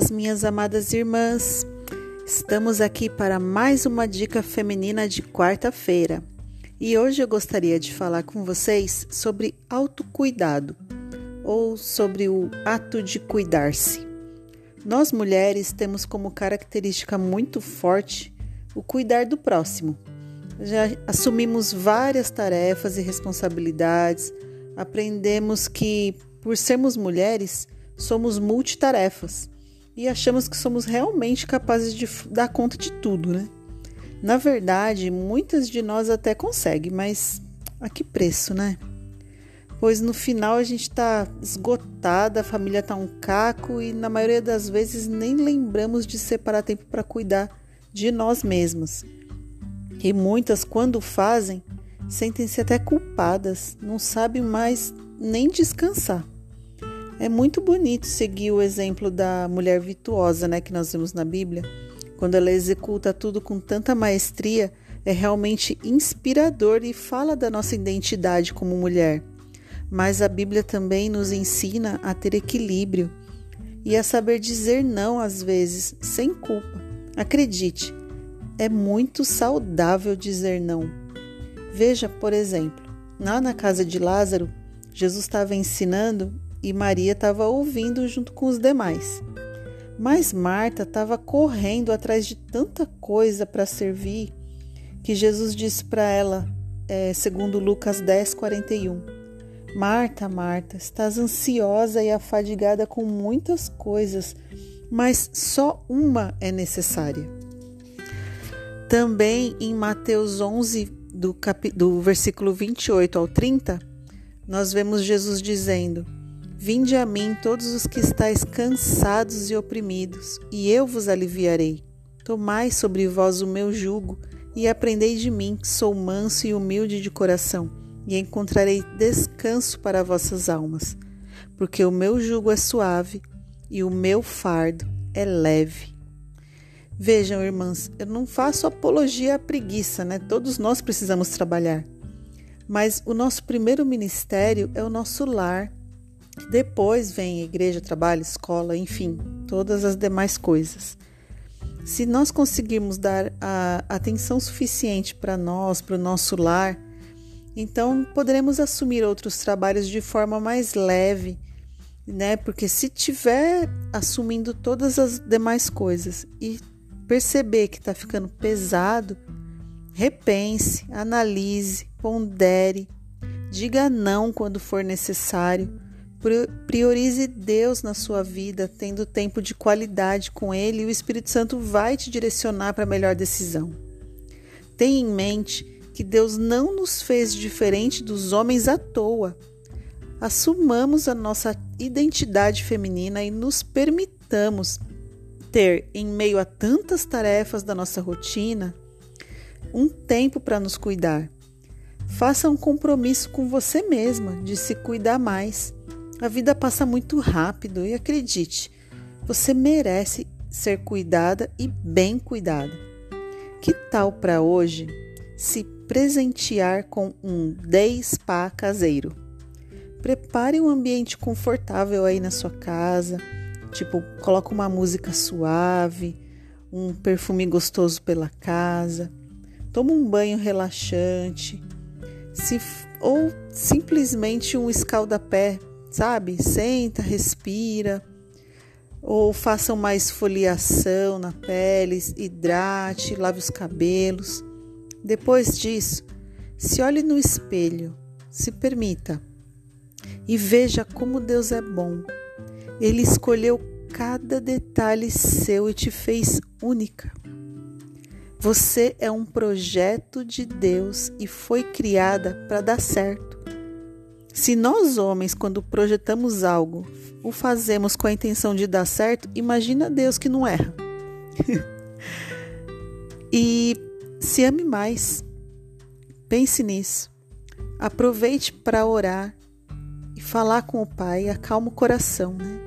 paz, minhas amadas irmãs. Estamos aqui para mais uma dica feminina de quarta-feira. E hoje eu gostaria de falar com vocês sobre autocuidado ou sobre o ato de cuidar-se. Nós mulheres temos como característica muito forte o cuidar do próximo. Já assumimos várias tarefas e responsabilidades, aprendemos que, por sermos mulheres, somos multitarefas e achamos que somos realmente capazes de dar conta de tudo, né? Na verdade, muitas de nós até conseguem, mas a que preço, né? Pois no final a gente está esgotada, a família está um caco e na maioria das vezes nem lembramos de separar tempo para cuidar de nós mesmos. E muitas, quando fazem, sentem-se até culpadas, não sabem mais nem descansar. É muito bonito seguir o exemplo da mulher virtuosa, né, que nós vemos na Bíblia. Quando ela executa tudo com tanta maestria, é realmente inspirador e fala da nossa identidade como mulher. Mas a Bíblia também nos ensina a ter equilíbrio e a saber dizer não às vezes, sem culpa. Acredite, é muito saudável dizer não. Veja, por exemplo, lá na casa de Lázaro, Jesus estava ensinando e Maria estava ouvindo junto com os demais. Mas Marta estava correndo atrás de tanta coisa para servir que Jesus disse para ela, é, segundo Lucas 10, 41. Marta, Marta, estás ansiosa e afadigada com muitas coisas, mas só uma é necessária. Também em Mateus 11, do, cap... do versículo 28 ao 30, nós vemos Jesus dizendo: Vinde a mim todos os que estáis cansados e oprimidos, e eu vos aliviarei. Tomai sobre vós o meu jugo e aprendei de mim, que sou manso e humilde de coração, e encontrarei descanso para vossas almas, porque o meu jugo é suave e o meu fardo é leve. Vejam, irmãs, eu não faço apologia à preguiça, né? Todos nós precisamos trabalhar. Mas o nosso primeiro ministério é o nosso lar depois vem igreja, trabalho, escola, enfim, todas as demais coisas. Se nós conseguirmos dar a atenção suficiente para nós, para o nosso lar, então poderemos assumir outros trabalhos de forma mais leve, né? Porque se tiver assumindo todas as demais coisas e perceber que está ficando pesado, repense, analise, pondere, diga não quando for necessário Priorize Deus na sua vida, tendo tempo de qualidade com Ele, e o Espírito Santo vai te direcionar para a melhor decisão. Tenha em mente que Deus não nos fez diferente dos homens à toa. Assumamos a nossa identidade feminina e nos permitamos ter, em meio a tantas tarefas da nossa rotina, um tempo para nos cuidar. Faça um compromisso com você mesma de se cuidar mais a vida passa muito rápido e acredite, você merece ser cuidada e bem cuidada. Que tal para hoje se presentear com um day spa caseiro? Prepare um ambiente confortável aí na sua casa, tipo, coloca uma música suave, um perfume gostoso pela casa, toma um banho relaxante, se, ou simplesmente um escaldapé sabe? Senta, respira, ou faça uma esfoliação na pele, hidrate, lave os cabelos. Depois disso, se olhe no espelho, se permita e veja como Deus é bom. Ele escolheu cada detalhe seu e te fez única. Você é um projeto de Deus e foi criada para dar certo. Se nós homens, quando projetamos algo, o fazemos com a intenção de dar certo, imagina Deus que não erra. e se ame mais. Pense nisso. Aproveite para orar e falar com o Pai, acalma o coração, né?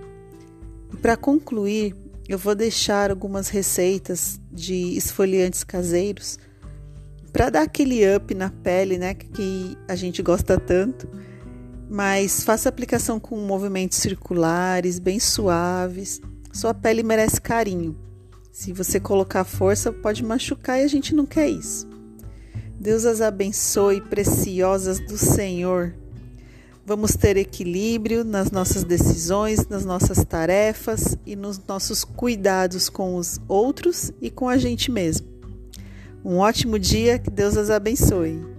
E para concluir, eu vou deixar algumas receitas de esfoliantes caseiros para dar aquele up na pele, né, que a gente gosta tanto mas faça aplicação com movimentos circulares, bem suaves. Sua pele merece carinho. Se você colocar força, pode machucar e a gente não quer isso. Deus as abençoe, preciosas do Senhor. Vamos ter equilíbrio nas nossas decisões, nas nossas tarefas e nos nossos cuidados com os outros e com a gente mesmo. Um ótimo dia, que Deus as abençoe.